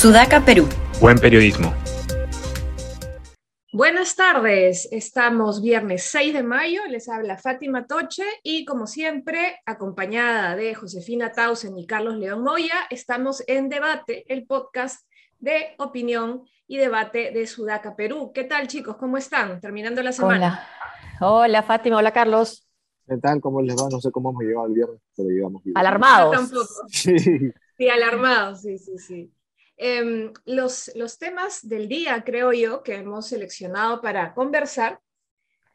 Sudaca, Perú. Buen periodismo. Buenas tardes, estamos viernes 6 de mayo, les habla Fátima Toche y como siempre, acompañada de Josefina Tausen y Carlos León Moya, estamos en Debate, el podcast de opinión y debate de Sudaca, Perú. ¿Qué tal chicos? ¿Cómo están? Terminando la semana. Hola, hola Fátima, hola Carlos. ¿Qué tal? ¿Cómo les va? No sé cómo hemos llegado el viernes, pero llegamos bien. Alarmados. Sí. sí, alarmados, sí, sí, sí. Los, los temas del día, creo yo, que hemos seleccionado para conversar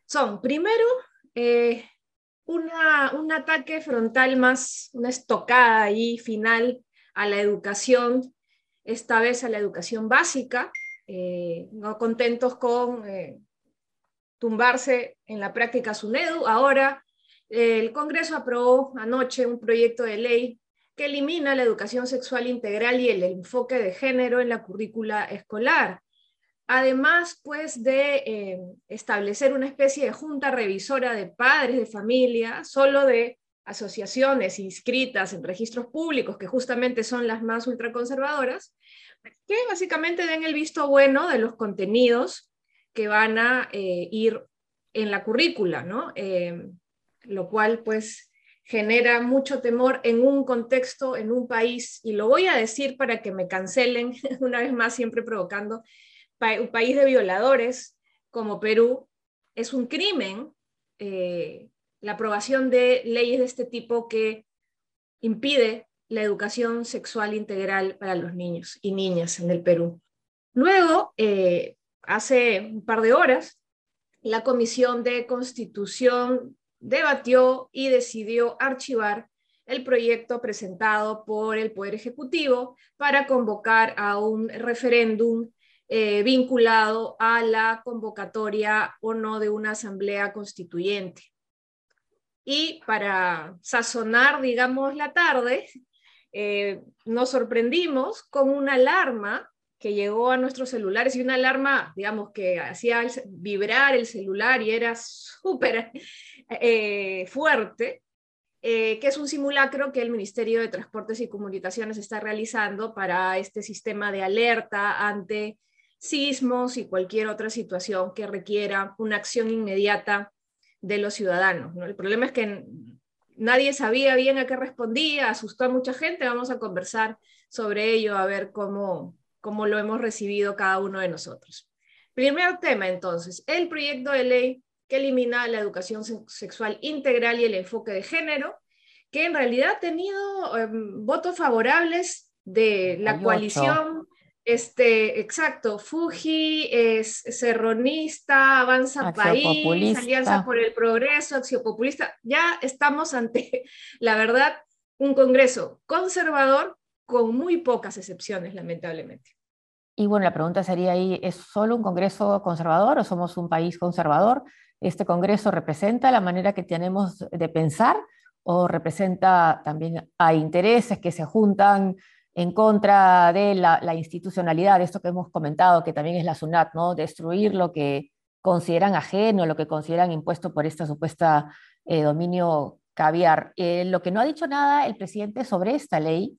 son, primero, eh, una, un ataque frontal más, una estocada ahí final a la educación, esta vez a la educación básica, eh, no contentos con eh, tumbarse en la práctica SUNEDU. Ahora, el Congreso aprobó anoche un proyecto de ley que elimina la educación sexual integral y el enfoque de género en la currícula escolar. Además, pues, de eh, establecer una especie de junta revisora de padres de familia, solo de asociaciones inscritas en registros públicos, que justamente son las más ultraconservadoras, que básicamente den el visto bueno de los contenidos que van a eh, ir en la currícula, ¿no? Eh, lo cual, pues, genera mucho temor en un contexto, en un país, y lo voy a decir para que me cancelen, una vez más, siempre provocando, un país de violadores como Perú, es un crimen eh, la aprobación de leyes de este tipo que impide la educación sexual integral para los niños y niñas en el Perú. Luego, eh, hace un par de horas, la Comisión de Constitución debatió y decidió archivar el proyecto presentado por el Poder Ejecutivo para convocar a un referéndum eh, vinculado a la convocatoria o no de una asamblea constituyente. Y para sazonar, digamos, la tarde, eh, nos sorprendimos con una alarma que llegó a nuestros celulares y una alarma, digamos, que hacía vibrar el celular y era súper eh, fuerte, eh, que es un simulacro que el Ministerio de Transportes y Comunicaciones está realizando para este sistema de alerta ante sismos y cualquier otra situación que requiera una acción inmediata de los ciudadanos. El problema es que nadie sabía bien a qué respondía, asustó a mucha gente, vamos a conversar sobre ello, a ver cómo, cómo lo hemos recibido cada uno de nosotros. Primer tema, entonces, el proyecto de ley que elimina la educación sexual integral y el enfoque de género, que en realidad ha tenido em, votos favorables de la coalición. Este, exacto, Fuji es serronista, Avanza País, Alianza por el Progreso, Populista. Ya estamos ante, la verdad, un Congreso conservador con muy pocas excepciones, lamentablemente. Y bueno, la pregunta sería ahí, ¿es solo un Congreso conservador o somos un país conservador? ¿Este Congreso representa la manera que tenemos de pensar o representa también a intereses que se juntan en contra de la, institucionalidad, de esto que hemos comentado, que también es la SUNAT, ¿no? destruir lo que consideran ajeno, lo que consideran impuesto por esta supuesta eh, dominio caviar. Eh, lo que no ha dicho nada el presidente sobre esta ley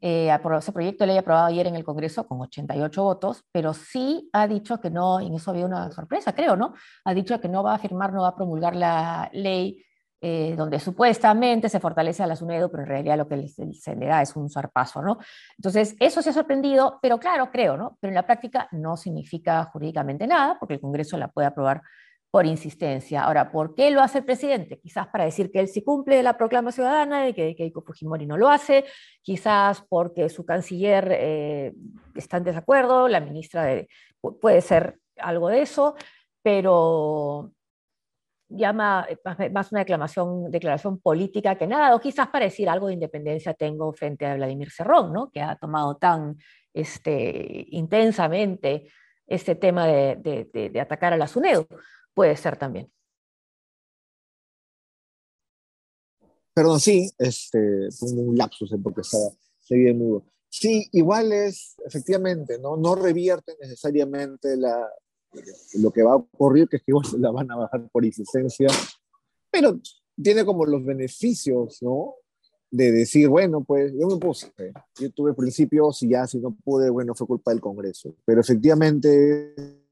eh, ese proyecto de ley aprobado ayer en el Congreso con 88 votos, pero sí ha dicho que no, y en eso había una sorpresa, creo, ¿no? Ha dicho que no va a firmar, no va a promulgar la ley eh, donde supuestamente se fortalece a la SUNEDO, pero en realidad lo que se le da es un zarpazo, ¿no? Entonces, eso se ha sorprendido, pero claro, creo, ¿no? Pero en la práctica no significa jurídicamente nada, porque el Congreso la puede aprobar por insistencia. Ahora, ¿por qué lo hace el presidente? Quizás para decir que él sí cumple la proclama ciudadana y que Keiko Fujimori no lo hace, quizás porque su canciller eh, está en desacuerdo, la ministra de, puede ser algo de eso, pero llama más una declaración, política que nada, o quizás para decir algo de independencia tengo frente a Vladimir Cerrón, ¿no? que ha tomado tan este, intensamente este tema de, atacar a la SUNEDO puede ser también. Perdón, sí, este, un lapsus porque estaba bien mudo. Sí, igual es, efectivamente, no, no revierte necesariamente la, lo que va a ocurrir, que es que igual la van a bajar por insistencia, pero tiene como los beneficios, ¿no? de decir, bueno, pues yo me puse, yo tuve principios y ya si no pude, bueno, fue culpa del Congreso. Pero efectivamente,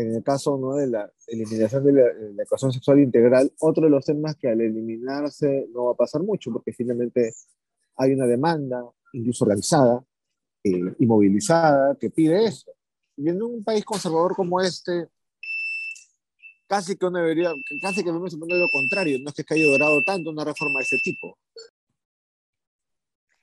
en el caso ¿no? de la eliminación de la, la, ecuación sexual integral, otro de los temas que al eliminarse no va a pasar mucho, porque finalmente hay una demanda, incluso organizada eh, y movilizada, que pide eso. Y en un país conservador como este, casi que uno debería, casi que me supone lo contrario, no es que haya durado tanto una reforma de ese tipo.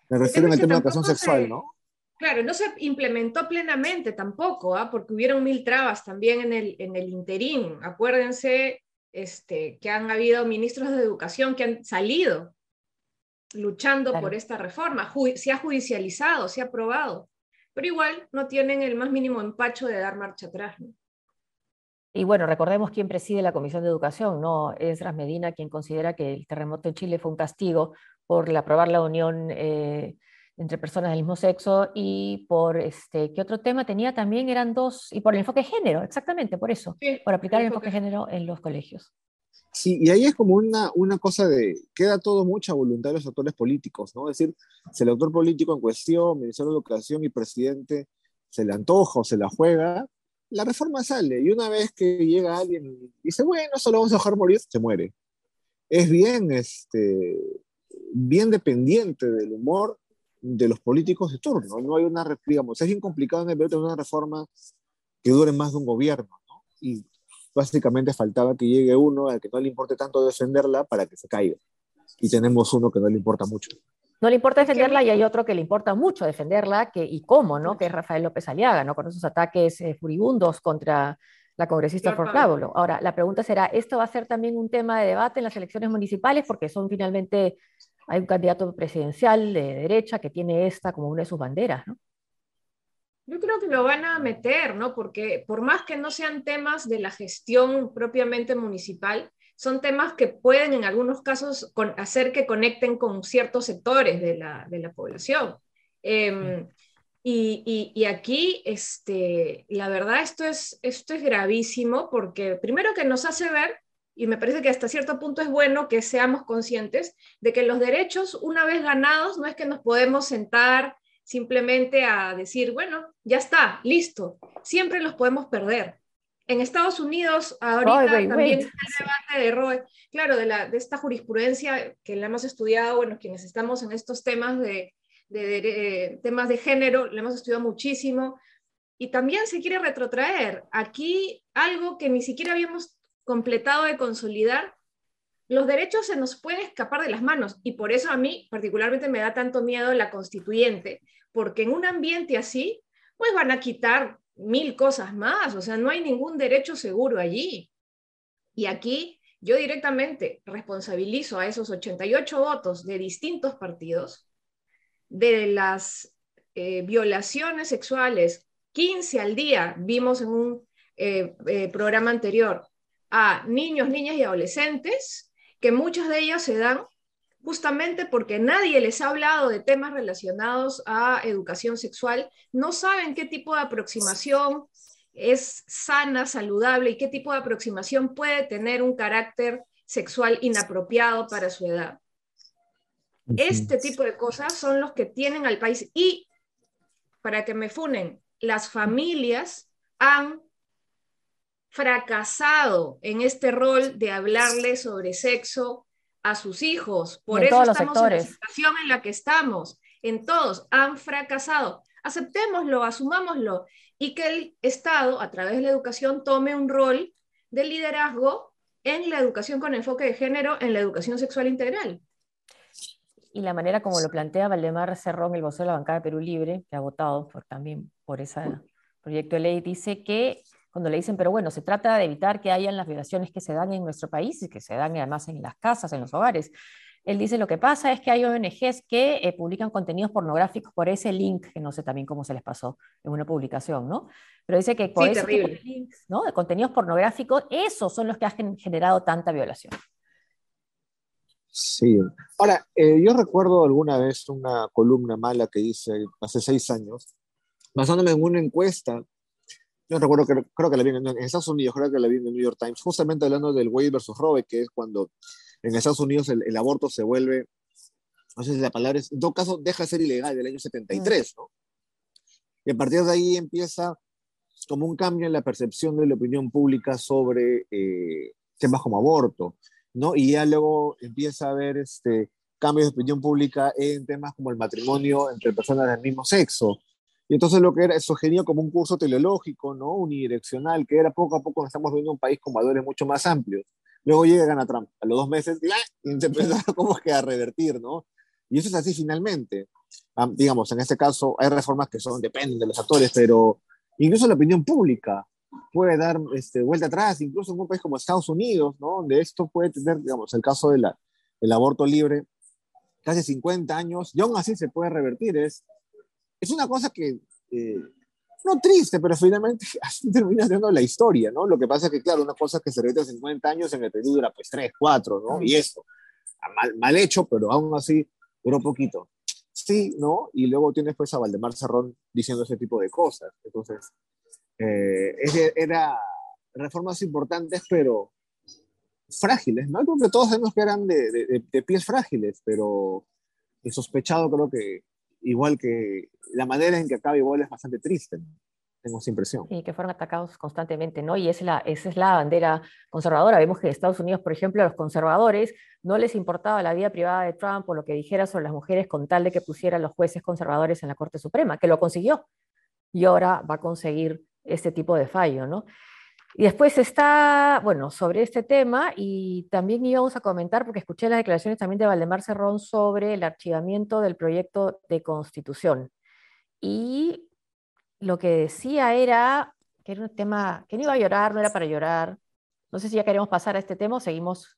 Me refiero al tema de educación sexual, ¿no? Claro, no se implementó plenamente tampoco, ¿ah? porque hubieron mil trabas también en el, en el interín. Acuérdense este, que han habido ministros de educación que han salido luchando por esta reforma. se ha judicializado, se ha aprobado, pero igual no tienen el más mínimo empacho de dar marcha atrás. ¿no? Y bueno, recordemos quién preside la Comisión de Educación, ¿no? Es Medina quien considera que el terremoto en Chile fue un castigo por aprobar la unión eh, entre personas del mismo sexo y por, este, ¿qué otro tema tenía? También eran dos, y por el enfoque de género, exactamente, por eso, por aplicar el enfoque de género en los colegios. Sí, y ahí es como una, una cosa de, queda todo mucha voluntad de los actores políticos, ¿no? Es decir, si el actor político en cuestión, Ministerio de Educación y presidente, se le antoja o se la juega, la reforma sale y una vez que llega alguien y dice, bueno, solo vamos a dejar morir, se muere. Es bien, este, bien dependiente del humor de los políticos de turno. No hay una, digamos, es bien complicado en el tener una reforma que dure más de un gobierno, ¿no? Y básicamente faltaba que llegue uno al que no le importe tanto defenderla para que se caiga. Y tenemos uno que no le importa mucho no le importa defenderla y hay otro que le importa mucho defenderla que, y cómo, ¿no? que es Rafael López Aliaga, ¿no? con esos ataques eh, furibundos contra la congresista por Pablo. Ahora, la pregunta será, ¿esto va a ser también un tema de debate en las elecciones municipales? Porque son finalmente, hay un candidato presidencial de derecha que tiene esta como una de sus banderas, ¿no? Yo creo que lo van a meter, ¿no? Porque por más que no sean temas de la gestión propiamente municipal, son temas que pueden en algunos casos hacer que conecten con ciertos sectores de la, población. Em, y, aquí, este, la verdad, esto es, esto es gravísimo porque primero que nos hace ver, y me parece que hasta cierto punto es bueno que seamos conscientes de que los derechos, una vez ganados, no es que nos podemos sentar simplemente a decir, bueno, ya está, listo, siempre los podemos perder. En Estados Unidos, ahorita también está el debate de Roe, claro, de, la, de esta jurisprudencia que la hemos estudiado, bueno, quienes estamos en estos temas de, de, temas de género, la hemos estudiado muchísimo, y también se quiere retrotraer. Aquí algo que ni siquiera habíamos completado de consolidar, los derechos se nos pueden escapar de las manos, y por eso a mí particularmente me da tanto miedo la constituyente, porque en un ambiente así, pues van a quitar mil cosas más, o sea, no hay ningún derecho seguro allí. Y aquí yo directamente responsabilizo a esos 88 votos de distintos partidos de las eh, violaciones sexuales, 15 al día, vimos en un eh, eh, programa anterior, a niños, niñas y adolescentes, que muchas de ellas se dan justamente porque nadie les ha hablado de temas relacionados a educación sexual, no saben qué tipo de aproximación es sana, saludable y qué tipo de aproximación puede tener un carácter sexual inapropiado para su edad. Este tipo de cosas son los que tienen al país y, para que me funen, las familias han fracasado en este rol de hablarle sobre sexo a sus hijos. Por eso estamos en la situación en la que estamos. En todos han fracasado. Aceptémoslo, asumámoslo y que el Estado, a través de la educación, tome un rol de liderazgo en la educación con enfoque de género, en la educación sexual integral. Y la manera como lo plantea Valdemar Cerrón, el vocero de la bancada de Perú Libre, que ha votado por, también por ese proyecto de ley, dice que cuando le dicen, pero bueno, se trata de evitar que hayan las violaciones que se dan en nuestro país y que se dan además en las casas, en los hogares. Él dice, lo que pasa es que hay ONGs que eh, publican contenidos pornográficos por ese link, que no sé también cómo se les pasó en una publicación, ¿no? Pero dice que por ese links, ¿no? De contenidos pornográficos, esos son los que han generado tanta violación. Sí. Ahora, eh, yo recuerdo alguna vez una columna mala que hice hace seis años, basándome en una encuesta yo recuerdo que creo que la vi en, Estados Unidos, creo que la vi en el New York Times, justamente hablando del Wade versus Roe, que es cuando en Estados Unidos el, aborto se vuelve Entonces la palabra es, en todo caso, deja de ser ilegal del año 73, ¿no? Y a partir de ahí empieza como un cambio en la percepción de la opinión pública sobre eh, temas como aborto, ¿no? Y ya luego empieza a haber este, cambios de opinión pública en temas como el matrimonio entre personas del mismo sexo. Y entonces lo que era, eso genía como un curso teleológico, ¿no? Unidireccional, que era poco a poco estamos viendo un país con valores mucho más amplios. Luego llega a Trump, a los dos meses, y se empieza como que a revertir, ¿no? Y eso es así finalmente. digamos, en este caso hay reformas que son, dependen de los actores, pero incluso la opinión pública puede dar este, vuelta atrás, incluso en un país como Estados Unidos, ¿no? Donde esto puede tener, digamos, el caso del el aborto libre, casi 50 años, y aún así se puede revertir. Es, es una cosa que, eh, no triste, pero finalmente así termina siendo la historia, ¿no? Lo que pasa es que, claro, una cosa que se revierte 50 años en el Perú dura pues 3, 4, ¿no? Y esto, mal, mal hecho, pero aún así duró poquito. Sí, ¿no? Y luego tienes pues a Valdemar Cerrón diciendo ese tipo de cosas. Entonces, eh, era reformas importantes, pero frágiles, ¿no? Creo que todos sabemos que eran de, de, pies frágiles, pero el sospechado creo que igual que la manera en que acaba igual es bastante triste, tengo esa impresión. Y que fueron atacados constantemente, ¿no? Y es, la, esa es la bandera conservadora. Vemos que en Estados Unidos, por ejemplo, a los conservadores no les importaba la vida privada de Trump o lo que dijera sobre las mujeres con tal de que pusieran los jueces conservadores en la Corte Suprema, que lo consiguió. Y ahora va a conseguir este tipo de fallo, ¿no? Y después está, bueno, sobre este tema, y también íbamos a comentar, porque escuché las declaraciones también de Valdemar Cerrón sobre el archivamiento del proyecto de constitución. Y lo que decía era que era un tema que no iba a llorar, no era para llorar. No sé si ya queremos pasar a este tema o seguimos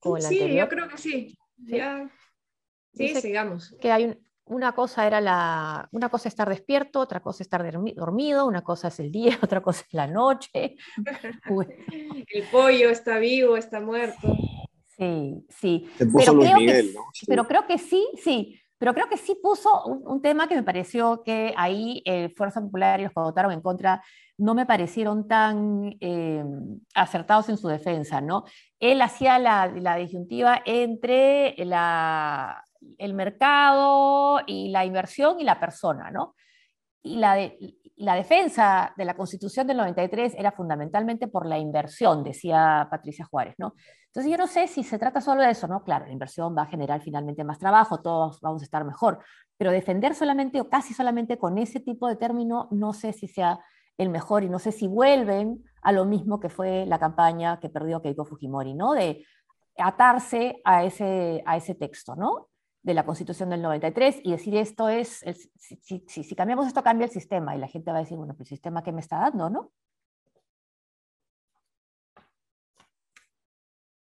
con el anterior. Sí, yo creo que sí. Sí, sigamos. Que hay un, una cosa era la, una cosa estar despierto, otra cosa estar dormido, una cosa es el día, otra cosa es la noche. El pollo está vivo, está muerto. Sí, sí. Pero creo, que, pero creo que sí, sí. Pero creo que sí puso un, tema que me pareció que ahí eh, Fuerza Popular y los que votaron en contra no me parecieron tan eh, acertados en su defensa, ¿no? Él hacía la, la disyuntiva entre la, el mercado y la inversión y la persona, ¿no? Y la, la defensa de la Constitución del 93 era fundamentalmente por la inversión, decía Patricia Juárez, ¿no? Entonces yo no sé si se trata solo de eso, ¿no? Claro, la inversión va a generar finalmente más trabajo, todos vamos a estar mejor, pero defender solamente o casi solamente con ese tipo de término, no sé si sea el mejor y no sé si vuelven a lo mismo que fue la campaña que perdió Keiko Fujimori, ¿no? De atarse a ese, a ese texto, ¿no? De la Constitución del 93 y decir esto es, si, si, cambiamos esto cambia el sistema y la gente va a decir, bueno, pues el sistema que me está dando, ¿no?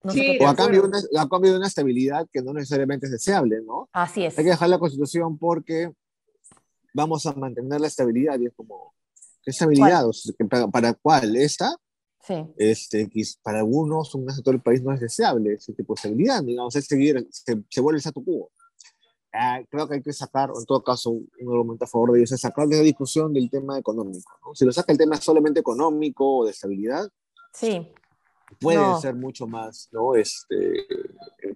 o a cambio, de una, a cambio de una estabilidad que no necesariamente es deseable, ¿no? Así es. Hay que dejar la Constitución porque vamos a mantener la estabilidad y es como, ¿qué estabilidad? ¿Para, ¿Para cuál? ¿Esta? Sí. Este, para algunos, un todo el país no es deseable ese tipo de estabilidad, digamos, es seguir, se, se vuelve el statu quo. Ah, creo que hay que sacar, en todo caso, un argumento a favor de ellos, es sacar de la discusión del tema económico. ¿no? Si lo saca el tema solamente económico o de estabilidad, sí. puede ser mucho más, ¿no? Este,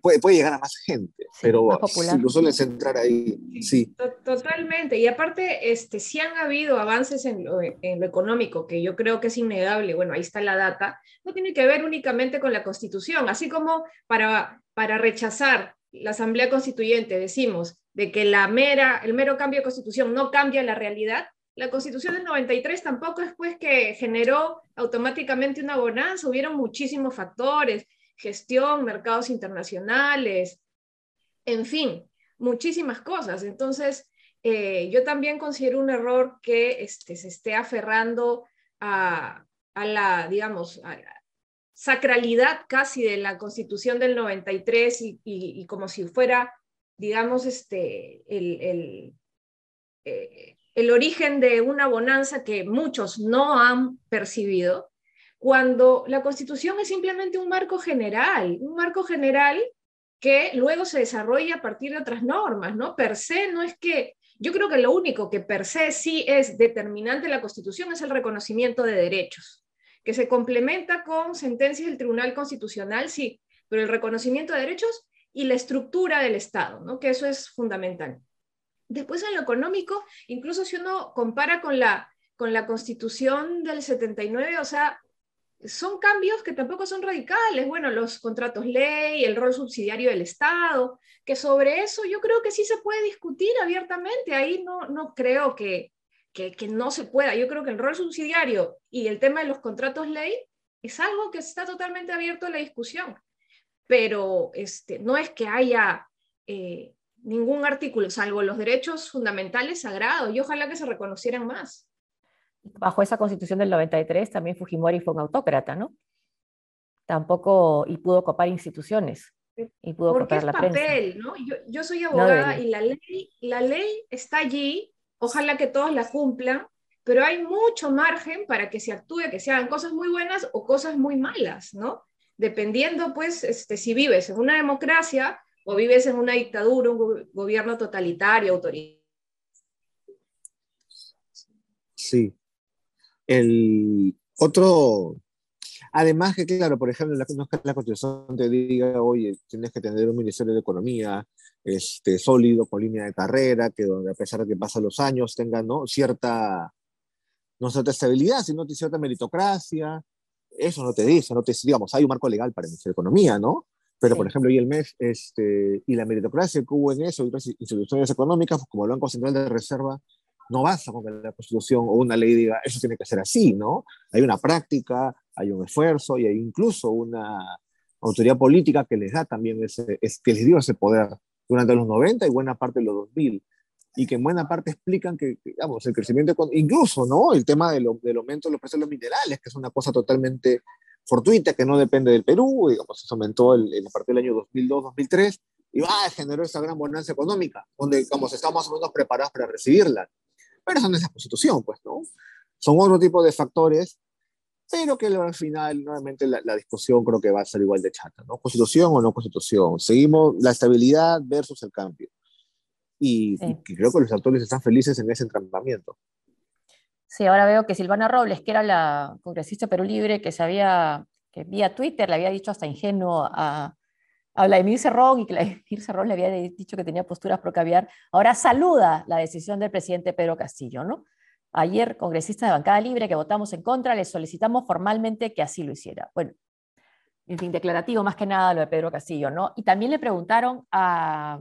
puede, puede llegar a más gente, pero si lo sueles entrar ahí, sí. Totalmente, y aparte, este, si han habido avances en lo, en lo económico, que yo creo que es innegable, bueno, ahí está la data, no tiene que ver únicamente con la Constitución, así como para, para rechazar la Asamblea Constituyente decimos de que la mera, el mero cambio de constitución no cambia la realidad, la constitución del 93 tampoco es pues que generó automáticamente una bonanza, hubieron muchísimos factores, gestión, mercados internacionales, en fin, muchísimas cosas. Entonces, eh, yo también considero un error que este, se esté aferrando a, a la, digamos, a, sacralidad casi de la constitución del 93 y, como si fuera, digamos, este, el, eh, el, origen de una bonanza que muchos no han percibido, cuando la constitución es simplemente un marco general, un marco general que luego se desarrolla a partir de otras normas, ¿no? Per se no es que, yo creo que lo único que per se sí es determinante de la constitución es el reconocimiento de derechos que se complementa con sentencias del Tribunal Constitucional, sí, pero el reconocimiento de derechos y la estructura del Estado, ¿no? que eso es fundamental. Después en lo económico, incluso si uno compara con la, con la constitución del 79, o sea, son cambios que tampoco son radicales. Bueno, los contratos ley, el rol subsidiario del Estado, que sobre eso yo creo que sí se puede discutir abiertamente. Ahí no, no creo que, que, que no se pueda. Yo creo que el rol subsidiario y el tema de los contratos ley es algo que está totalmente abierto a la discusión. Pero este, no es que haya eh, ningún artículo, salvo los derechos fundamentales sagrados, y ojalá que se reconocieran más bajo esa constitución del 93 también Fujimori fue un autócrata, ¿no? Tampoco, y pudo copar instituciones. Y pudo Porque copar es la papel, prensa. ¿no? Yo, yo soy abogada y la ley, la ley está allí, ojalá que todos la cumplan, pero hay mucho margen para que se actúe, que se hagan cosas muy buenas o cosas muy malas, ¿no? Dependiendo, pues, este, si vives en una democracia o vives en una dictadura, un go- gobierno totalitario, autoritario. Sí. El otro, además que claro, por ejemplo, la, no es que la constitución te diga, oye, tienes que tener un ministerio de economía este, sólido, con línea de carrera, que donde a pesar de que pasan los años tenga ¿no? cierta, no cierta estabilidad, sino cierta meritocracia. Eso no te dice, no te digamos, hay un marco legal para el ministerio de economía, ¿no? Pero, Sí. por ejemplo, y el MEF este, y la meritocracia que hubo en eso, y otras instituciones económicas, como el Banco Central de Reserva, no basta con que la Constitución o una ley diga eso tiene que ser así, ¿no? Hay una práctica, hay un esfuerzo y hay incluso una autoridad política que les da también ese, es, que les dio ese poder durante los 90 y buena parte de los 2000 y que en buena parte explican que, digamos, el crecimiento, incluso, ¿no? El tema de lo- del aumento de los precios de los minerales, que es una cosa totalmente fortuita, que no depende del Perú, digamos, eso aumentó el, el- a partir del año 2002-2003, y va, generó esa gran bonanza económica, donde, digamos, estamos más o menos preparados para recibirla. Pero eso no es la constitución, pues, ¿no? Son otro tipo de factores, pero que al final, nuevamente, la, la discusión creo que va a ser igual de chata, ¿no? ¿Constitución o no constitución? Seguimos la estabilidad versus el cambio. Y, Sí. y creo que los actores están felices en ese entrampamiento. Sí, ahora veo que Silvana Robles, que era la congresista Perú Libre, que se había, que vía Twitter le había dicho hasta ingenuo a, a Vladimir Cerrón y que Vladimir Cerrón le había dicho que tenía posturas pro caviar, ahora saluda la decisión del presidente Pedro Castillo, ¿no? Ayer, congresistas de bancada libre que votamos en contra, le solicitamos formalmente que así lo hiciera. Bueno, en fin, declarativo más que nada lo de Pedro Castillo, ¿no? Y también le preguntaron a,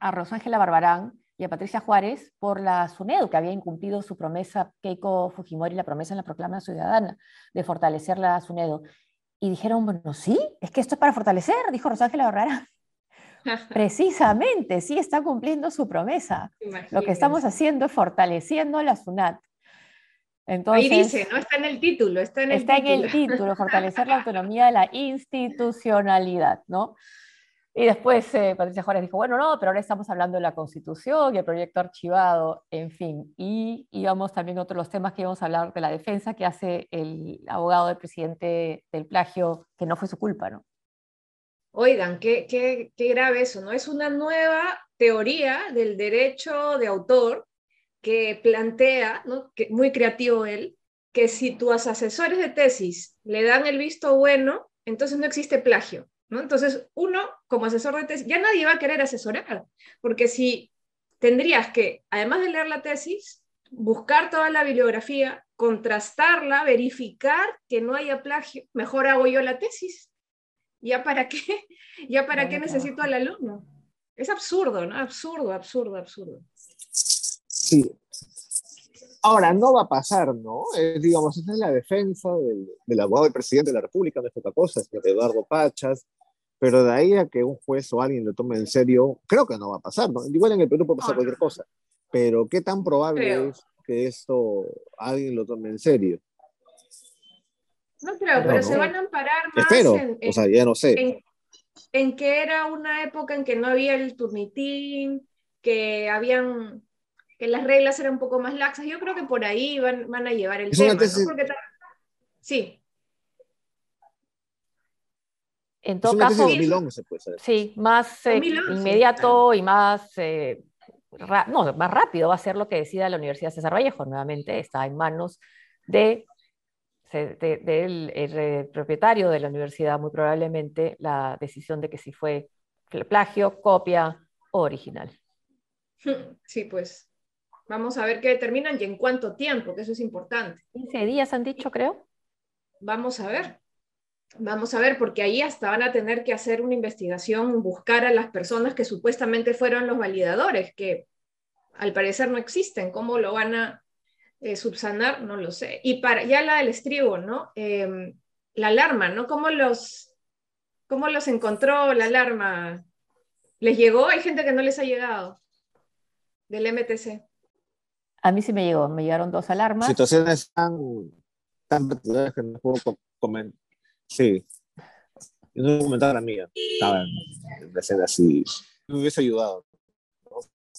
a Rosángela Barbarán y a Patricia Juárez por la SUNEDU, que había incumplido su promesa, Keiko Fujimori, la promesa en la proclama ciudadana de fortalecer la SUNEDU. Y dijeron, bueno, sí, es que esto es para fortalecer, dijo Rosángela Barbarán. Precisamente, sí está cumpliendo su promesa. Lo que estamos haciendo es fortaleciendo la SUNAT. Entonces, Ahí dice, no está en el título, está en el está en título. el título, fortalecer la autonomía de la institucionalidad, ¿no? Y después eh, Patricia Juárez dijo, bueno, no, pero ahora estamos hablando de la Constitución y el proyecto archivado, en fin. Y íbamos también a otros los temas que íbamos a hablar de la defensa que hace el abogado del presidente del plagio, que no fue su culpa, ¿no? Oigan, qué, qué, qué grave eso, ¿no? Es una nueva teoría del derecho de autor que plantea, ¿no? que, muy creativo él, que si tus asesores de tesis le dan el visto bueno, entonces no existe plagio, ¿no? Entonces uno, como asesor de tesis, ya nadie va a querer asesorar, porque si tendrías que, además de leer la tesis, buscar toda la bibliografía, contrastarla, verificar que no haya plagio, mejor hago yo la tesis. ¿Ya para qué? ¿Ya para qué necesito al alumno? Es absurdo, ¿no? Absurdo, absurdo, absurdo. Sí. Ahora, no va a pasar, ¿no? Eh, digamos, esa es la defensa del, del abogado del presidente de la República, no es otra cosa, es de Eduardo Pachas, pero de ahí a que un juez o alguien lo tome en serio, creo que no va a pasar, ¿no? Igual en el Perú puede pasar No, cualquier no. cosa, pero ¿qué tan probable Creo. es que esto alguien lo tome en serio? No creo, No, pero no. se van a amparar más Espero, en, en- o sea, ya no sé. en- en que era una época en que no había el turnitín, que habían, que las reglas eran un poco más laxas. Yo creo que por ahí van, van a llevar el Es tema, tesis- ¿no? Porque ta- sí, En todo caso, de 2011, pues. Sí, más eh, 2011, inmediato y más, eh, no, más rápido va a ser lo que decida la Universidad César Vallejo. Nuevamente está en manos de, de- del el, eh, propietario de la universidad, muy probablemente, la decisión de que si fue plagio, copia o original. Sí, pues vamos a ver qué determinan y en cuánto tiempo, que eso es importante. 15 días han dicho, creo. Vamos a ver. Vamos a ver, porque ahí hasta van a tener que hacer una investigación, buscar a las personas que supuestamente fueron los validadores, que al parecer no existen. ¿Cómo lo van a eh, subsanar? No lo sé. Y para ya la del estribo, ¿no? Em, la alarma, ¿no? ¿Cómo los, ¿Cómo los encontró la alarma? ¿Les llegó? Hay gente que no les ha llegado del MTC. A mí sí me llegó, me llegaron dos alarmas. Situaciones tan, tan que no puedo comentar Sí. no un comentar la mía. Estaba en ser así. Me hubiese ayudado.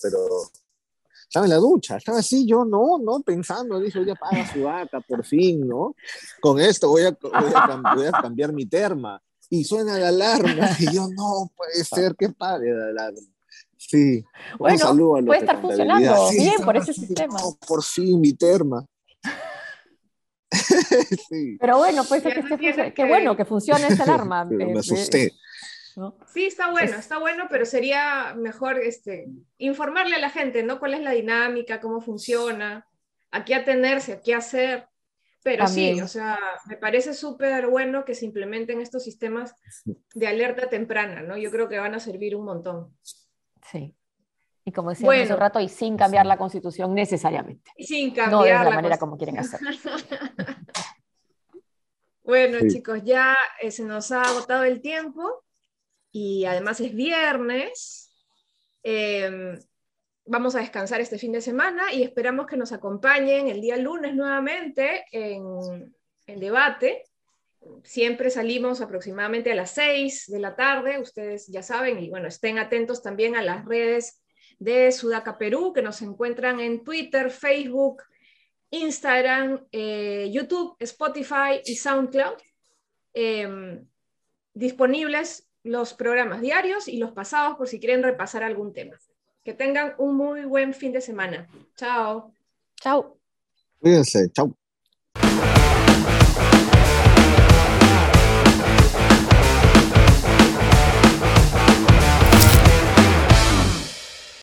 Pero estaba en la ducha, estaba así, yo no, no, pensando, dije, voy a pagar su vaca, por fin, ¿no? Con esto voy a, voy a, cambiar mi terma. Y suena la alarma, y yo, no, puede ser que pague la alarma. Sí. Bueno, puede estar funcionando bien por ese sistema. por fin mi terma. Pero bueno, pues que, que, bueno que funcione esta alarma. me eh, Sí, está bueno, está bueno, pero sería mejor este, informarle a la gente, ¿no? ¿Cuál es la dinámica, cómo funciona, a qué atenerse, a qué hacer? Pero sí, o sea, me parece súper bueno que se implementen estos sistemas de alerta temprana, ¿no? Yo creo que van a servir un montón. Sí. Y como decía hace un rato, y sin cambiar la constitución necesariamente. Sin cambiar no de la, manera como quieren hacer. bueno, chicos, ya eh, se nos ha agotado el tiempo y además es viernes. Em, vamos a descansar este fin de semana y esperamos que nos acompañen el día lunes nuevamente en, en debate. Siempre salimos aproximadamente a las 6 de la tarde, ustedes ya saben, y bueno, estén atentos también a las redes de Sudaca Perú, que nos encuentran en Twitter, Facebook, Instagram, eh, YouTube, Spotify y SoundCloud. Em, disponibles los programas diarios y los pasados por si quieren repasar algún tema. Que tengan un muy buen fin de semana. Chao. Chao. Cuídense. Chao.